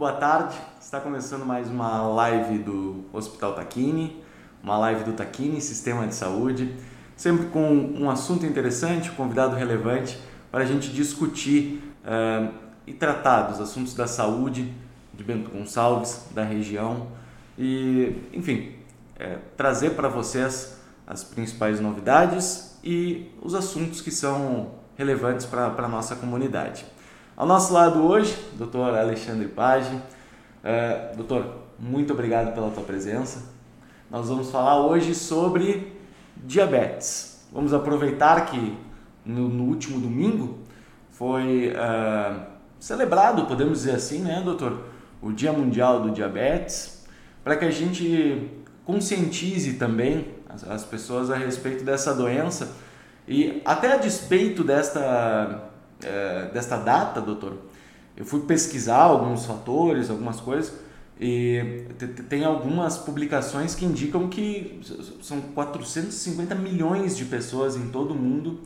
boa tarde. Está começando mais uma live do Hospital Taquini, uma live do Taquini, Sistema de Saúde, sempre com um assunto interessante, um convidado relevante para a gente discutir uh, e tratar dos assuntos da saúde de Bento Gonçalves, da região e, enfim, é, trazer para vocês as principais novidades e os assuntos que são relevantes para a nossa comunidade. Ao nosso lado hoje, doutor Alexandre Page. Uh, doutor, muito obrigado pela tua presença. Nós vamos falar hoje sobre diabetes. Vamos aproveitar que no, no último domingo foi uh, celebrado, podemos dizer assim, né, doutor, o Dia Mundial do Diabetes, para que a gente conscientize também as, as pessoas a respeito dessa doença e até a despeito desta é, desta data, doutor, eu fui pesquisar alguns fatores, algumas coisas, e tem algumas publicações que indicam que são 450 milhões de pessoas em todo o mundo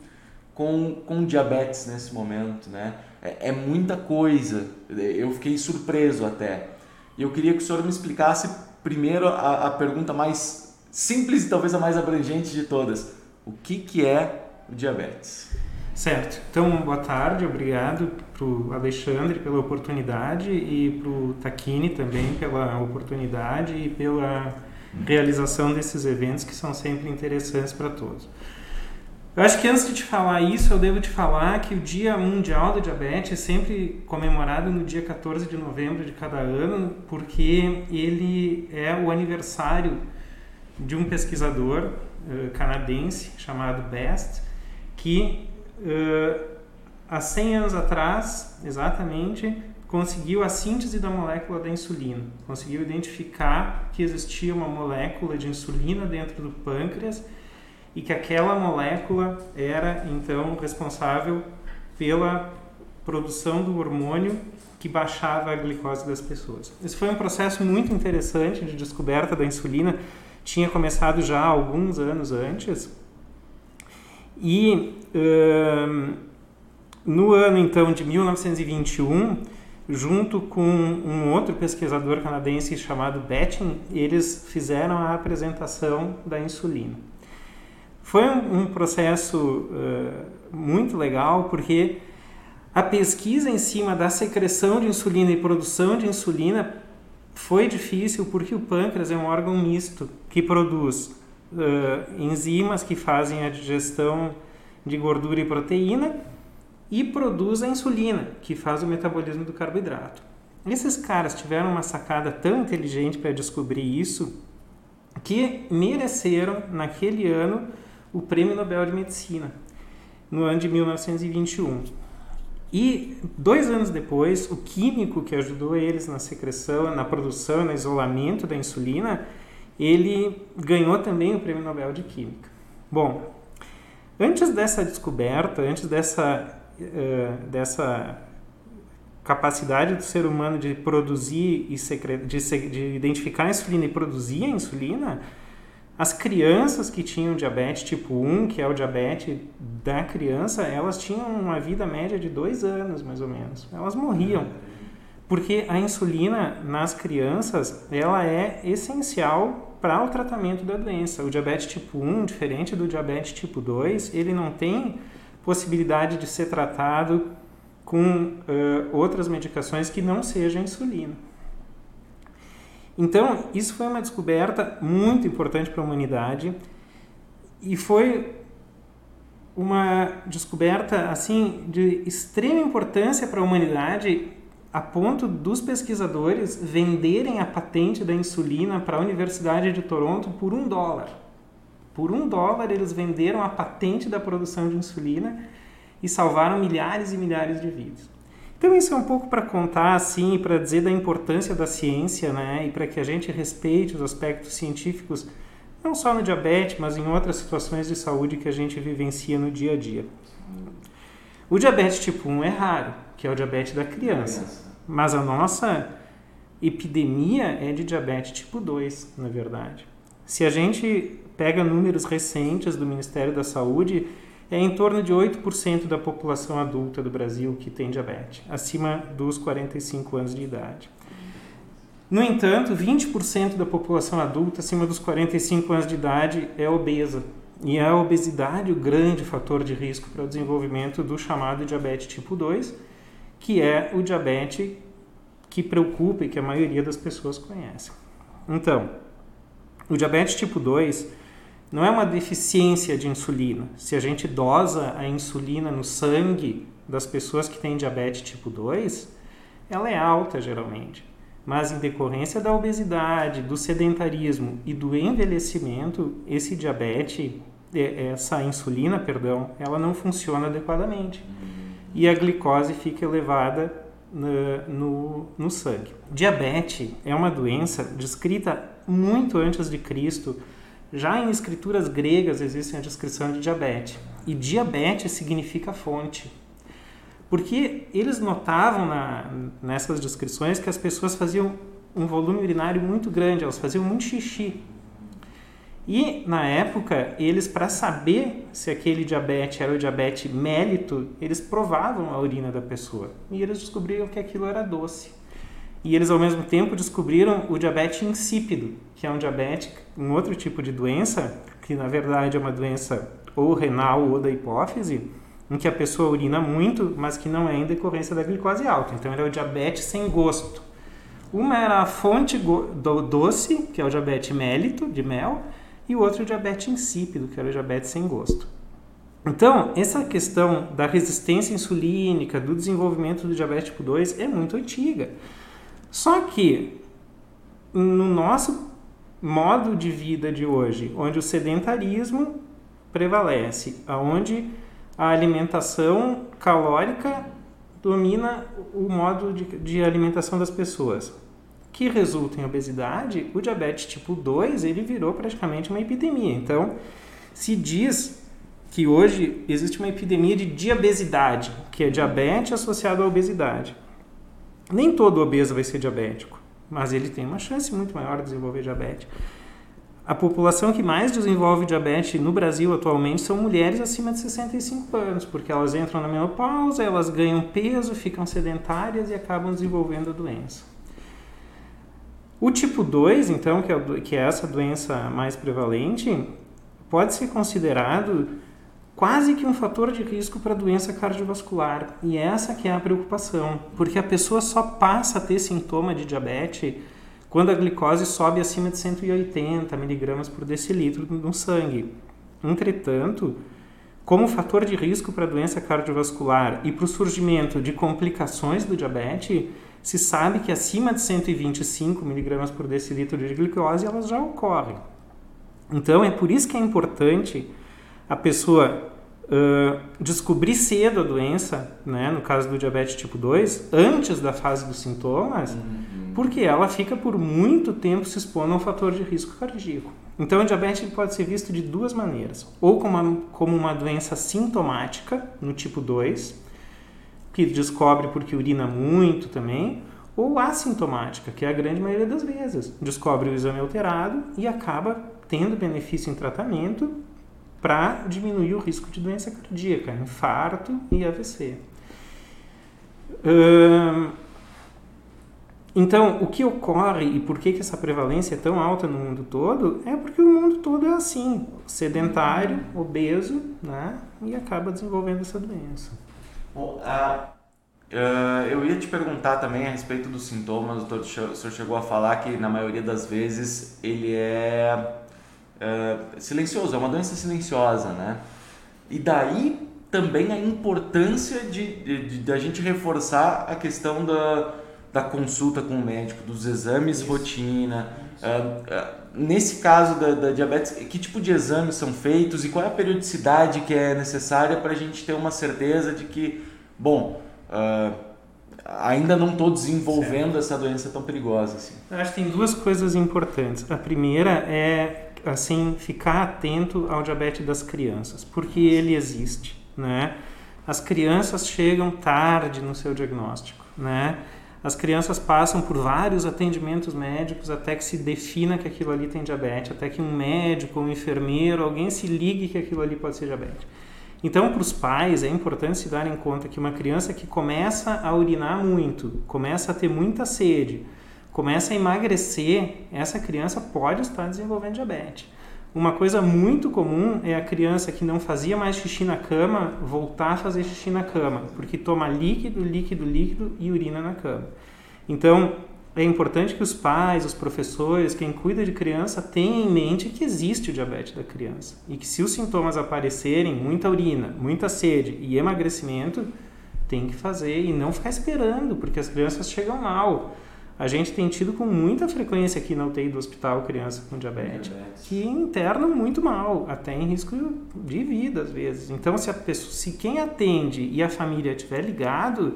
com, com diabetes nesse momento, né? É, é muita coisa. Eu fiquei surpreso até. E eu queria que o senhor me explicasse primeiro a, a pergunta mais simples e talvez a mais abrangente de todas. O que, que é o diabetes? Certo. Então, boa tarde, obrigado para o Alexandre pela oportunidade e para o Taquini também pela oportunidade e pela realização desses eventos que são sempre interessantes para todos. Eu acho que antes de te falar isso, eu devo te falar que o Dia Mundial do Diabetes é sempre comemorado no dia 14 de novembro de cada ano, porque ele é o aniversário de um pesquisador uh, canadense chamado Best, que uh, há 100 anos atrás, exatamente, conseguiu a síntese da molécula da insulina. Conseguiu identificar que existia uma molécula de insulina dentro do pâncreas e que aquela molécula era então responsável pela produção do hormônio que baixava a glicose das pessoas. Esse foi um processo muito interessante de descoberta da insulina, tinha começado já alguns anos antes e no ano então de 1921, junto com um outro pesquisador canadense chamado Betting, eles fizeram a apresentação da insulina. Foi um, um processo uh, muito legal porque a pesquisa em cima da secreção de insulina e produção de insulina foi difícil porque o pâncreas é um órgão misto que produz uh, enzimas que fazem a digestão de gordura e proteína e produz a insulina, que faz o metabolismo do carboidrato. Esses caras tiveram uma sacada tão inteligente para descobrir isso que mereceram, naquele ano, o Prêmio Nobel de Medicina, no ano de 1921. E dois anos depois, o químico que ajudou eles na secreção, na produção, no isolamento da insulina, ele ganhou também o Prêmio Nobel de Química. Bom, antes dessa descoberta, antes dessa, uh, dessa capacidade do ser humano de produzir e secre... de, de identificar a insulina e produzir a insulina, as crianças que tinham diabetes tipo 1, que é o diabetes da criança, elas tinham uma vida média de dois anos, mais ou menos. Elas morriam. Porque a insulina nas crianças, ela é essencial para o tratamento da doença. O diabetes tipo 1, diferente do diabetes tipo 2, ele não tem possibilidade de ser tratado com uh, outras medicações que não sejam insulina. Então, isso foi uma descoberta muito importante para a humanidade e foi uma descoberta assim de extrema importância para a humanidade a ponto dos pesquisadores venderem a patente da insulina para a Universidade de Toronto por um dólar. Por um dólar, eles venderam a patente da produção de insulina e salvaram milhares e milhares de vidas. Então, isso é um pouco para contar, assim, para dizer da importância da ciência, né, e para que a gente respeite os aspectos científicos, não só no diabetes, mas em outras situações de saúde que a gente vivencia no dia a dia. O diabetes tipo 1 é raro, que é o diabetes da criança. Mas a nossa epidemia é de diabetes tipo 2, na verdade. Se a gente pega números recentes do Ministério da Saúde, é em torno de 8% da população adulta do Brasil que tem diabetes, acima dos 45 anos de idade. No entanto, 20% da população adulta acima dos 45 anos de idade é obesa. E é a obesidade o grande fator de risco para o desenvolvimento do chamado diabetes tipo 2, que é o diabetes que preocupa e que a maioria das pessoas conhece. Então, o diabetes tipo 2 não é uma deficiência de insulina. Se a gente dosa a insulina no sangue das pessoas que têm diabetes tipo 2, ela é alta geralmente. Mas em decorrência da obesidade, do sedentarismo e do envelhecimento, esse diabetes, é, essa insulina, perdão, ela não funciona adequadamente. E a glicose fica elevada no, no, no sangue. Diabetes é uma doença descrita muito antes de Cristo. Já em escrituras gregas existe a descrição de diabetes. E diabetes significa fonte. Porque eles notavam na, nessas descrições que as pessoas faziam um volume urinário muito grande, elas faziam muito xixi. E na época, eles para saber se aquele diabetes era o diabetes mélito, eles provavam a urina da pessoa e eles descobriram que aquilo era doce. E eles ao mesmo tempo descobriram o diabetes insípido, que é um diabetes, um outro tipo de doença, que na verdade é uma doença ou renal ou da hipófise, em que a pessoa urina muito, mas que não é em decorrência da glicose alta. Então, ele é o diabetes sem gosto. Uma era a fonte do doce, que é o diabetes mélito, de mel, e o outro o diabetes insípido, que era o diabetes sem gosto. Então, essa questão da resistência insulínica, do desenvolvimento do diabetes tipo 2 é muito antiga. Só que no nosso modo de vida de hoje, onde o sedentarismo prevalece, aonde a alimentação calórica domina o modo de, de, alimentação das pessoas, que resulta em obesidade, o diabetes tipo 2 ele virou praticamente uma epidemia. Então, se diz que hoje existe uma epidemia de diabesidade, que é diabetes associado à obesidade. Nem todo obeso vai ser diabético, mas ele tem uma chance muito maior de desenvolver diabetes. A população que mais desenvolve diabetes no Brasil atualmente são mulheres acima de 65 anos, porque elas entram na menopausa, elas ganham peso, ficam sedentárias e acabam desenvolvendo a doença. O tipo 2, então, que é, que é essa doença mais prevalente, pode ser considerado quase que um fator de risco para doença cardiovascular. E essa que é a preocupação, porque a pessoa só passa a ter sintoma de diabetes quando a glicose sobe acima de 180 miligramas por decilitro no sangue. Entretanto, como fator de risco para doença cardiovascular e para o surgimento de complicações do diabetes, se sabe que acima de 125 miligramas por decilitro de glicose elas já ocorrem. Então é por isso que é importante a pessoa uh, descobrir cedo a doença, né, no caso do diabetes tipo 2, antes da fase dos sintomas, uhum porque ela fica por muito tempo se expondo a um fator de risco cardíaco. Então, o diabetes pode ser visto de duas maneiras: ou como uma, como uma doença sintomática, no tipo 2, que descobre porque urina muito também, ou assintomática, que é a grande maioria das vezes. Descobre o exame alterado e acaba tendo benefício em tratamento para diminuir o risco de doença cardíaca, infarto e AVC. Hum, então, o que ocorre e por que, que essa prevalência é tão alta no mundo todo é porque o mundo todo é assim, sedentário, obeso, né? E acaba desenvolvendo essa doença. Bom, uh, uh, eu ia te perguntar também a respeito dos sintomas. O senhor chegou a falar que na maioria das vezes ele é uh, silencioso, é uma doença silenciosa, né? E daí também a importância de, de, de, de a gente reforçar a questão da da consulta com o médico, dos exames Isso. rotina. Uh, nesse caso da, da, diabetes, que tipo de exames são feitos e qual é a periodicidade que é necessária para a gente ter uma certeza de que, bom, uh, ainda não estou desenvolvendo certo. essa doença tão perigosa assim. Eu acho que tem duas coisas importantes. A primeira é assim ficar atento ao diabetes das crianças, porque ele existe, né? As crianças chegam tarde no seu diagnóstico, né? As crianças passam por vários atendimentos médicos até que se defina que aquilo ali tem diabetes, até que um médico, um enfermeiro, alguém se ligue que aquilo ali pode ser diabetes. Então, para os pais, é importante se dar em conta que uma criança que começa a urinar muito, começa a ter muita sede, começa a emagrecer, essa criança pode estar desenvolvendo diabetes. Uma coisa muito comum é a criança que não fazia mais xixi na cama voltar a fazer xixi na cama, porque toma líquido, líquido, líquido e urina na cama. Então, é importante que os pais, os professores, quem cuida de criança, tenham em mente que existe o diabetes da criança e que se os sintomas aparecerem, muita urina, muita sede e emagrecimento, tem que fazer e não ficar esperando, porque as crianças chegam mal. A gente tem tido com muita frequência aqui na UTI do hospital criança com diabetes, diabetes, que internam muito mal, até em risco de vida às vezes. Então, se, a pessoa, se quem atende e a família estiver ligado,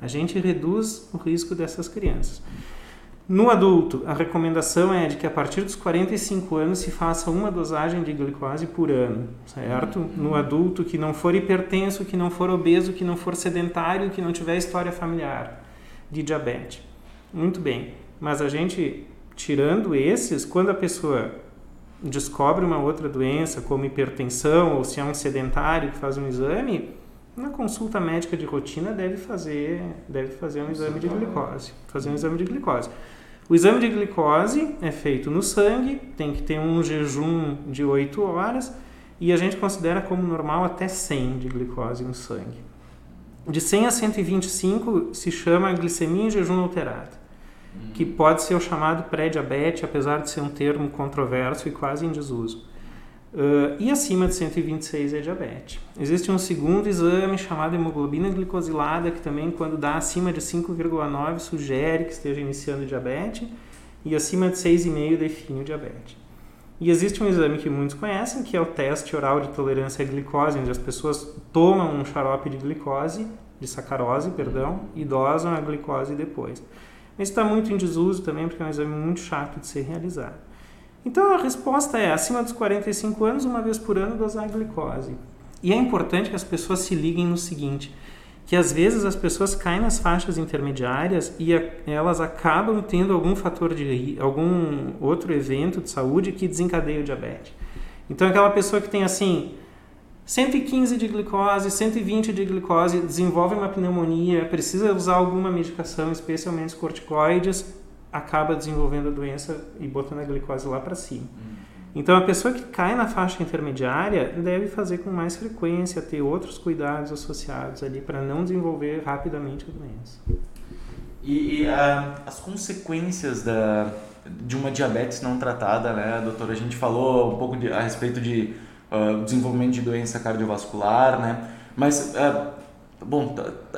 a gente reduz o risco dessas crianças. No adulto, a recomendação é de que a partir dos 45 anos se faça uma dosagem de glicose por ano, certo? No adulto que não for hipertenso, que não for obeso, que não for sedentário, que não tiver história familiar de diabetes. Muito bem. Mas a gente, tirando esses, quando a pessoa descobre uma outra doença, como hipertensão, ou se é um sedentário que faz um exame, na consulta médica de rotina deve fazer, deve fazer um exame de glicose. Fazer um exame de glicose. O exame de glicose é feito no sangue, tem que ter um jejum de 8 horas e a gente considera como normal até 100 de glicose no sangue. De 100 a 125 se chama glicemia em jejum alterado que pode ser o chamado pré-diabetes, apesar de ser um termo controverso e quase em desuso. Uh, e acima de 126 é diabetes. Existe um segundo exame chamado hemoglobina glicosilada, que também, quando dá acima de 5,9, sugere que esteja iniciando diabetes, e acima de 6,5 define o diabetes. E existe um exame que muitos conhecem, que é o teste oral de tolerância à glicose, onde as pessoas tomam um xarope de glicose, de sacarose, perdão, e dosam a glicose depois. Mas está muito em desuso também, porque é um exame muito chato de ser realizado. Então a resposta é: acima dos 45 anos, uma vez por ano, dosar a glicose. E é importante que as pessoas se liguem no seguinte: que às vezes as pessoas caem nas faixas intermediárias e a, elas acabam tendo algum fator de algum outro evento de saúde que desencadeia o diabetes. Então aquela pessoa que tem assim 115 de glicose, 120 de glicose, desenvolve uma pneumonia, precisa usar alguma medicação, especialmente os corticoides, acaba desenvolvendo a doença e botando a glicose lá para cima. Uhum. Então, a pessoa que cai na faixa intermediária deve fazer com mais frequência, ter outros cuidados associados ali para não desenvolver rapidamente a doença. E, e uh, as consequências da, de uma diabetes não tratada, né, doutora? A gente falou um pouco de, a respeito de uh, desenvolvimento de doença cardiovascular, né? Mas, uh, bom,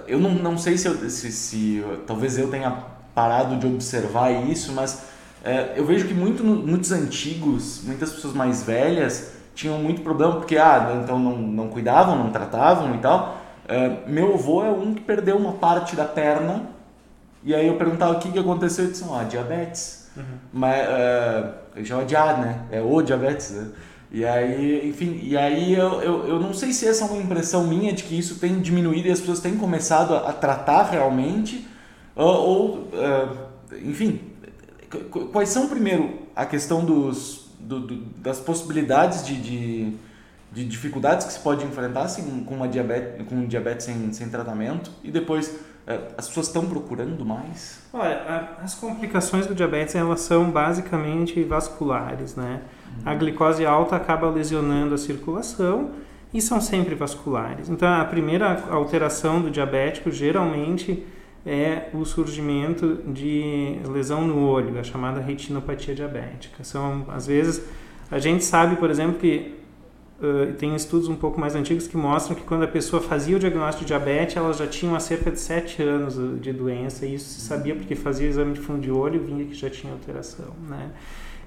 eu não, não sei se, eu, se, se talvez eu tenha parado de observar isso, mas uh, eu vejo que muito, muitos antigos, muitas pessoas mais velhas tinham muito problema porque, ah, então não, não cuidavam, não tratavam e tal. Uh, meu avô é um que perdeu uma parte da perna e aí eu perguntava o que, que aconteceu e disse, ah, diabetes. Uhum. Mas, uh, eu de A, né? É o diabetes, né? E aí, enfim, e aí eu, eu, eu não sei se essa é uma impressão minha de que isso tem diminuído e as pessoas têm começado a, a tratar realmente, ou, ou uh, enfim, quais são primeiro a questão dos, do, do, das possibilidades de, de, de, dificuldades que se pode enfrentar assim, com, uma diabetes, com um diabetes sem, sem tratamento e depois uh, as pessoas estão procurando mais? Olha, as complicações do diabetes elas são basicamente vasculares, né? A glicose alta acaba lesionando a circulação e são sempre vasculares. Então, a primeira alteração do diabético geralmente é o surgimento de lesão no olho, a chamada retinopatia diabética. São, às vezes, a gente sabe, por exemplo, que uh, tem estudos um pouco mais antigos que mostram que quando a pessoa fazia o diagnóstico de diabetes, elas já tinham cerca de 7 anos de doença, e isso se sabia porque fazia exame de fundo de olho e vinha que já tinha alteração, né?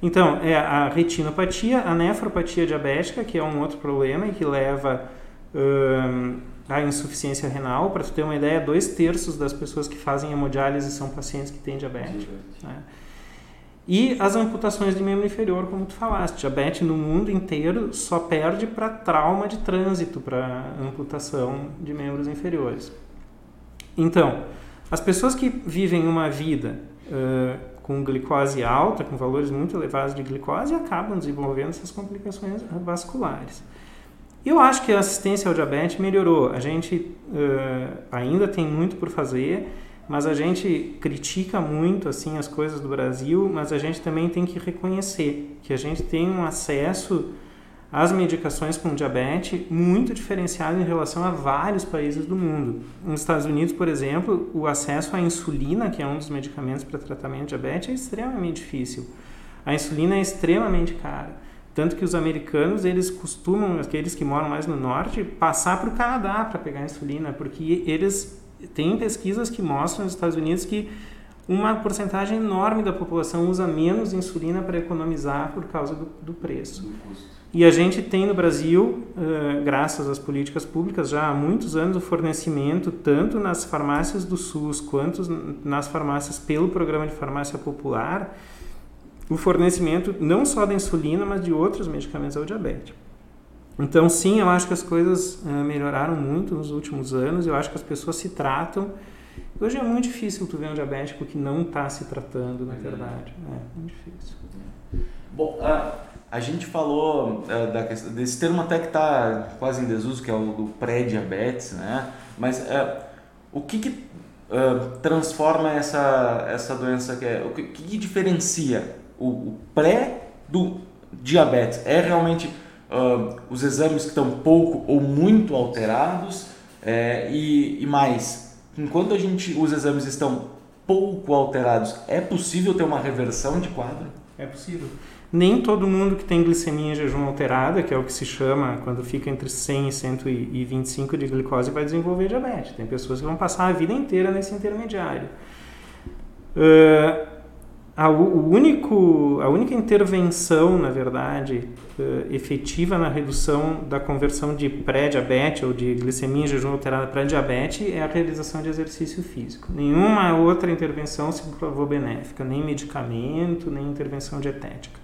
Então, é a retinopatia, a nefropatia diabética, que é um outro problema e que leva hum, à insuficiência renal. Para tu ter uma ideia, dois terços das pessoas que fazem hemodiálise são pacientes que têm diabetes. Né? E as amputações de membro inferior, como tu falaste. Diabetes no mundo inteiro só perde para trauma de trânsito, para amputação de membros inferiores. Então, as pessoas que vivem uma vida uh, com glicose alta, com valores muito elevados de glicose, acabam desenvolvendo essas complicações vasculares. Eu acho que a assistência ao diabetes melhorou. A gente uh, ainda tem muito por fazer, mas a gente critica muito assim as coisas do Brasil, mas a gente também tem que reconhecer que a gente tem um acesso às medicações com diabetes muito diferenciado em relação a vários países do mundo. Nos Estados Unidos, por exemplo, o acesso à insulina, que é um dos medicamentos para tratamento de diabetes, é extremamente difícil. A insulina é extremamente cara. Tanto que os americanos, eles costumam, aqueles que moram mais no norte, passar para o Canadá para pegar insulina, porque eles têm pesquisas que mostram nos Estados Unidos que uma porcentagem enorme da população usa menos insulina para economizar por causa do, do preço. E a gente tem no Brasil, uh, graças às políticas públicas, já há muitos anos o fornecimento, tanto nas farmácias do SUS quanto nas farmácias pelo programa de farmácia popular, o fornecimento não só da insulina, mas de outros medicamentos ao diabetes. Então, sim, eu acho que as coisas uh, melhoraram muito nos últimos anos, eu acho que as pessoas se tratam. Hoje é muito difícil tu ver um diabético que não está se tratando, na verdade. É muito difícil. Bom, uh a gente falou uh, da questão, desse termo até que está quase em desuso, que é o do pré-diabetes, né? Mas uh, o que, que uh, transforma essa, essa doença, que é, o que, que diferencia o, o, pré do diabetes? É realmente os exames que estão pouco ou muito alterados é, e, e mais, enquanto a gente, os exames estão pouco alterados, é possível ter uma reversão de quadro? É possível. Nem todo mundo que tem glicemia em jejum alterada, que é o que se chama quando fica entre 100 e 125 de glicose, vai desenvolver diabetes. Tem pessoas que vão passar a vida inteira nesse intermediário. Uh, a, o único, a única intervenção, na verdade, uh, efetiva na redução da conversão de pré-diabetes ou de glicemia em jejum alterada para diabetes é a realização de exercício físico. Nenhuma outra intervenção se provou benéfica, nem medicamento, nem intervenção dietética.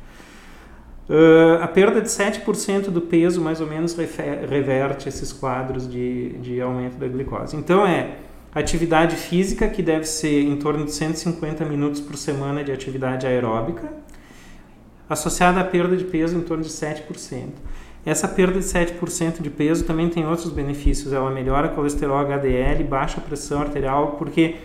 Uh, a perda de 7% do peso, mais ou menos, reverte esses quadros de, de aumento da glicose. Então, é atividade física, que deve ser em torno de 150 minutos por semana de atividade aeróbica, associada à perda de peso em torno de 7%. Essa perda de 7% de peso também tem outros benefícios. Ela melhora colesterol HDL, baixa pressão arterial, porque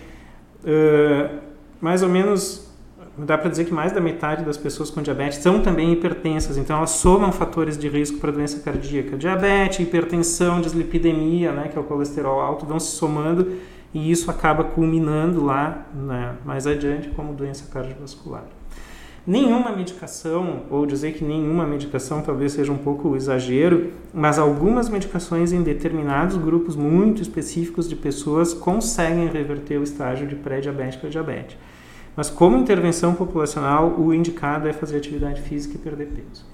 uh, mais ou menos dá para dizer que mais da metade das pessoas com diabetes são também hipertensas, então elas somam fatores de risco para doença cardíaca. Diabetes, hipertensão, dislipidemia, né, que é o colesterol alto, vão se somando e isso acaba culminando lá né, mais adiante como doença cardiovascular. Nenhuma medicação, ou dizer que nenhuma medicação talvez seja um pouco exagero, mas algumas medicações em determinados grupos muito específicos de pessoas conseguem reverter o estágio de pré-diabetes para diabetes. Mas como intervenção populacional, o indicado é fazer atividade física e perder peso.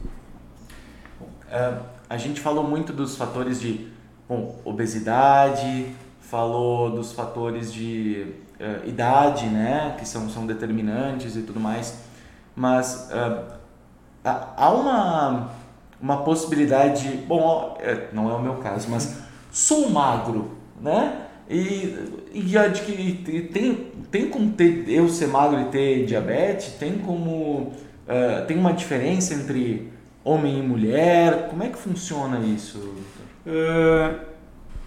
Uh, a gente falou muito dos fatores de bom, obesidade, falou dos fatores de uh, idade, né, que são, são determinantes e tudo mais, mas uh, há uma, uma possibilidade, bom, é, não é o meu caso, mas sou magro, né? E, e a de que tem, tem como ter, eu ser magro e ter diabetes? Tem como. Uh, tem uma diferença entre homem e mulher? Como é que funciona isso? Uh,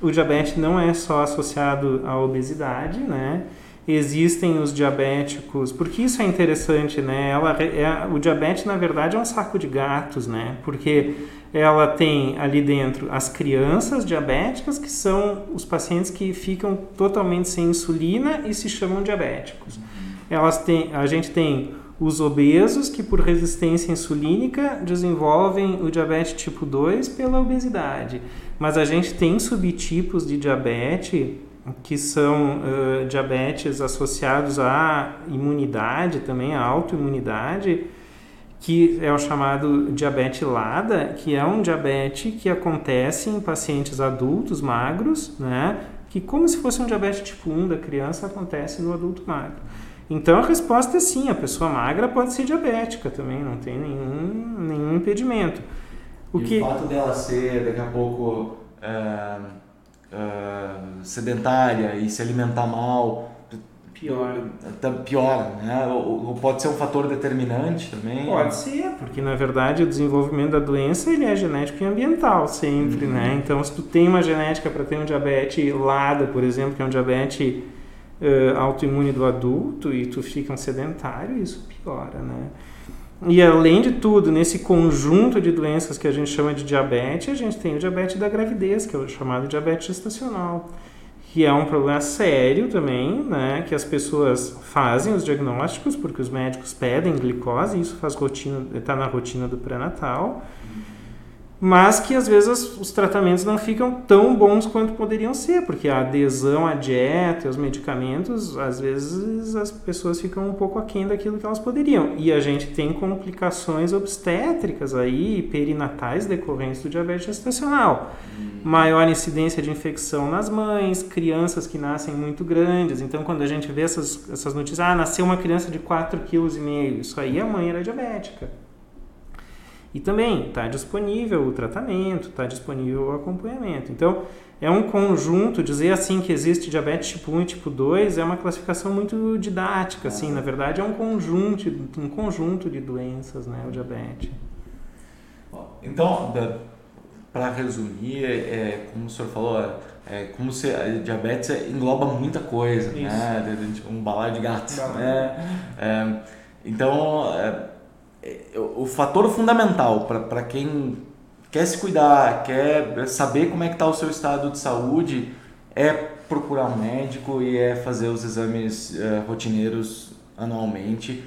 o diabetes não é só associado à obesidade, né? Existem os diabéticos, porque isso é interessante, né? Ela, é, o diabetes, na verdade, é um saco de gatos, né? Porque ela tem ali dentro as crianças diabéticas, que são os pacientes que ficam totalmente sem insulina e se chamam diabéticos. Elas têm, a gente tem os obesos que por resistência insulínica desenvolvem o diabetes tipo 2 pela obesidade. Mas a gente tem subtipos de diabetes que são uh, diabetes associados à imunidade também, à autoimunidade, que é o chamado diabetes LADA, que é um diabetes que acontece em pacientes adultos magros, né? Que como se fosse um diabetes tipo 1 da criança acontece no adulto magro. Então a resposta é sim, a pessoa magra pode ser diabética também, não tem nenhum, nenhum impedimento. O, e o fato dela ser daqui a pouco uh, uh, sedentária e se alimentar mal piora. Tá, piora, né? Ou, pode ser um fator determinante também? Pode ser, porque na verdade o desenvolvimento da doença ele é genético e ambiental sempre, uhum. né? Então se tu tem uma genética para ter um diabetes LADA, por exemplo, que é um diabetes uh, autoimune do adulto e tu fica um sedentário, isso piora, né? E além de tudo, nesse conjunto de doenças que a gente chama de diabetes, a gente tem o diabetes da gravidez, que é o chamado diabetes gestacional, que é um problema sério também, né? Que as pessoas fazem os diagnósticos porque os médicos pedem glicose, isso faz rotina, está na rotina do pré-natal mas que às vezes os tratamentos não ficam tão bons quanto poderiam ser, porque a adesão à dieta e aos medicamentos, às vezes as pessoas ficam um pouco aquém daquilo que elas poderiam. E a gente tem complicações obstétricas aí, perinatais decorrentes do diabetes gestacional. Maior incidência de infecção nas mães, crianças que nascem muito grandes. Então, quando a gente vê essas, essas notícias, ah, nasceu uma criança de 4,5 kg, isso aí a mãe era diabética. E também está disponível o tratamento, está disponível o acompanhamento. Então, é um conjunto, dizer assim que existe diabetes tipo 1 e tipo 2 é uma classificação muito didática, assim, na verdade é um conjunto, um conjunto de doenças, né, o diabetes. Então, para resumir, é, como o senhor falou, é, como se a diabetes engloba muita coisa, né, Isso. né, um balaio de gato, né, é, então é, o fator fundamental para quem quer se cuidar, quer saber como é que está o seu estado de saúde, é procurar um médico e é fazer os exames uh, rotineiros anualmente.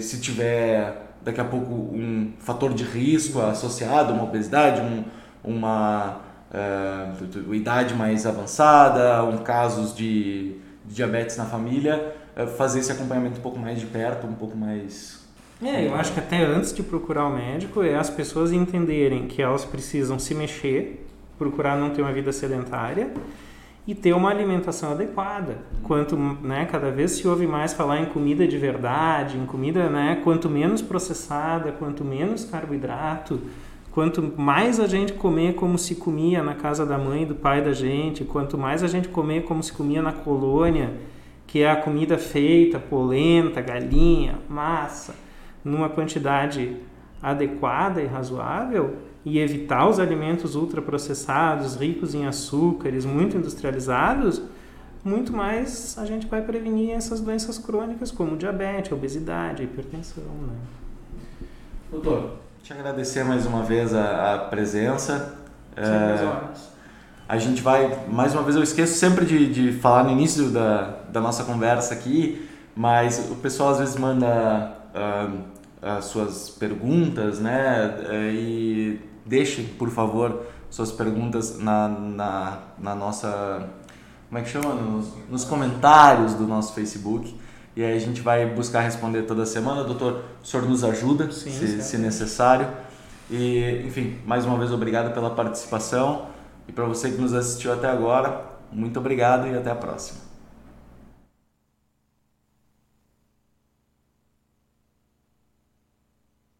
Se tiver daqui a pouco um fator de risco associado, uma obesidade, um, uma uh, idade mais avançada, um casos de, de diabetes na família, uh, fazer esse acompanhamento um pouco mais de perto, um pouco mais é, eu acho que até antes de procurar o médico é as pessoas entenderem que elas precisam se mexer, procurar não ter uma vida sedentária e ter uma alimentação adequada. Quanto, né, cada vez se ouve mais falar em comida de verdade, em comida, né, quanto menos processada, quanto menos carboidrato, quanto mais a gente comer como se comia na casa da mãe e do pai da gente, quanto mais a gente comer como se comia na colônia, que é a comida feita, polenta, galinha, massa, numa quantidade adequada e razoável e evitar os alimentos ultraprocessados, ricos em açúcares, muito industrializados, muito mais a gente vai prevenir essas doenças crônicas como diabetes, obesidade, hipertensão. Né? Doutor, te agradecer mais uma vez a, a presença. É, a gente vai, mais uma vez eu esqueço sempre de, de falar no início da, da nossa conversa aqui, mas o pessoal às vezes manda as suas perguntas, né? É, e deixe, por favor, suas perguntas na, na, na nossa. Como é que chama? Nos, nos comentários do nosso Facebook. E aí a gente vai buscar responder toda semana. Doutor, o senhor nos ajuda, Sim, se, se necessário. E, enfim, mais uma vez obrigado pela participação. E para você que nos assistiu até agora, muito obrigado e até a próxima.